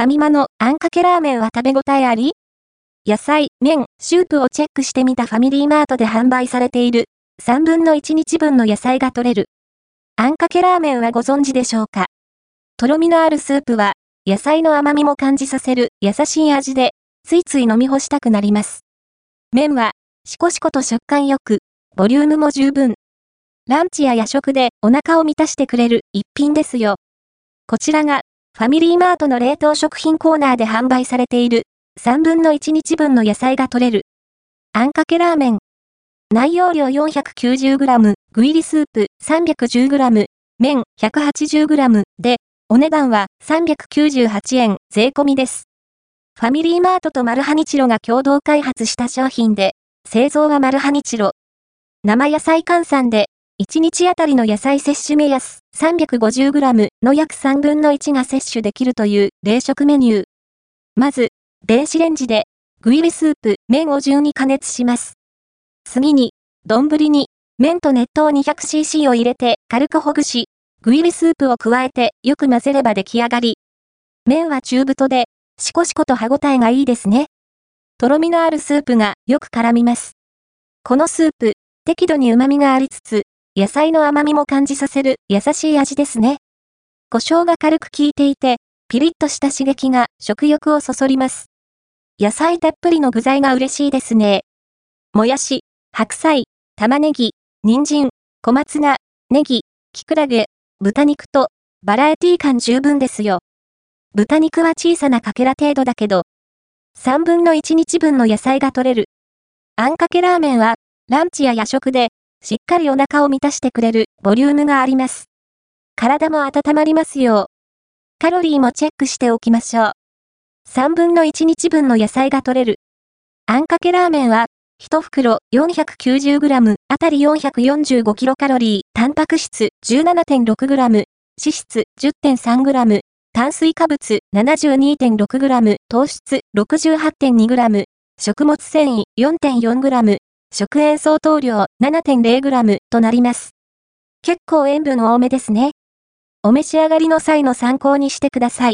ファミマのあんかけラーメンは食べ応えあり？野菜、麺、シュープをチェックしてみたファミリーマートで販売されている3分の1日分の野菜が取れる。あんかけラーメンはご存知でしょうか？とろみのあるスープは野菜の甘みも感じさせる優しい味でついつい飲み干したくなります。麺はしこしこと食感よく、ボリュームも十分。ランチや夜食でお腹を満たしてくれる一品ですよ。こちらがファミリーマートの冷凍食品コーナーで販売されている3分の1日分の野菜が取れる。あんかけラーメン。内容量 490g、具入りスープ 310g、麺 180g で、お値段は398円税込みです。ファミリーマートとマルハニチロが共同開発した商品で、製造はマルハニチロ。生野菜換算で1日あたりの野菜摂取目安 350g の約3分の1が摂取できるという冷食メニュー。まず、電子レンジで、具入りスープ、麺を順に加熱します。次に、丼に、麺と熱湯 200cc を入れて軽くほぐし、具入りスープを加えてよく混ぜれば出来上がり。麺は中太で、しこしこと歯ごたえがいいですね。とろみのあるスープがよく絡みます。このスープ、適度に旨味がありつつ、野菜の甘みも感じさせる優しい味ですね。胡椒が軽く効いていて、ピリッとした刺激が食欲をそそります。野菜たっぷりの具材が嬉しいですね。もやし、白菜、玉ねぎ、人参、小松菜、ネギ、キクラゲ、豚肉と、バラエティ感十分ですよ。豚肉は小さなかけら程度だけど、3分の1日分の野菜が取れる。あんかけラーメンは、ランチや夜食で、しっかりお腹を満たしてくれるボリュームがあります。体も温まりますよ。カロリーもチェックしておきましょう。3分の1日分の野菜が取れる。あんかけラーメンは、1袋 490g あたり 445kcal、タンパク質 17.6g、脂質 10.3g、炭水化物 72.6g、糖質 68.2g、食物繊維 4.4g、食塩相当量 7.0g となります。結構塩分多めですね。お召し上がりの際の参考にしてください。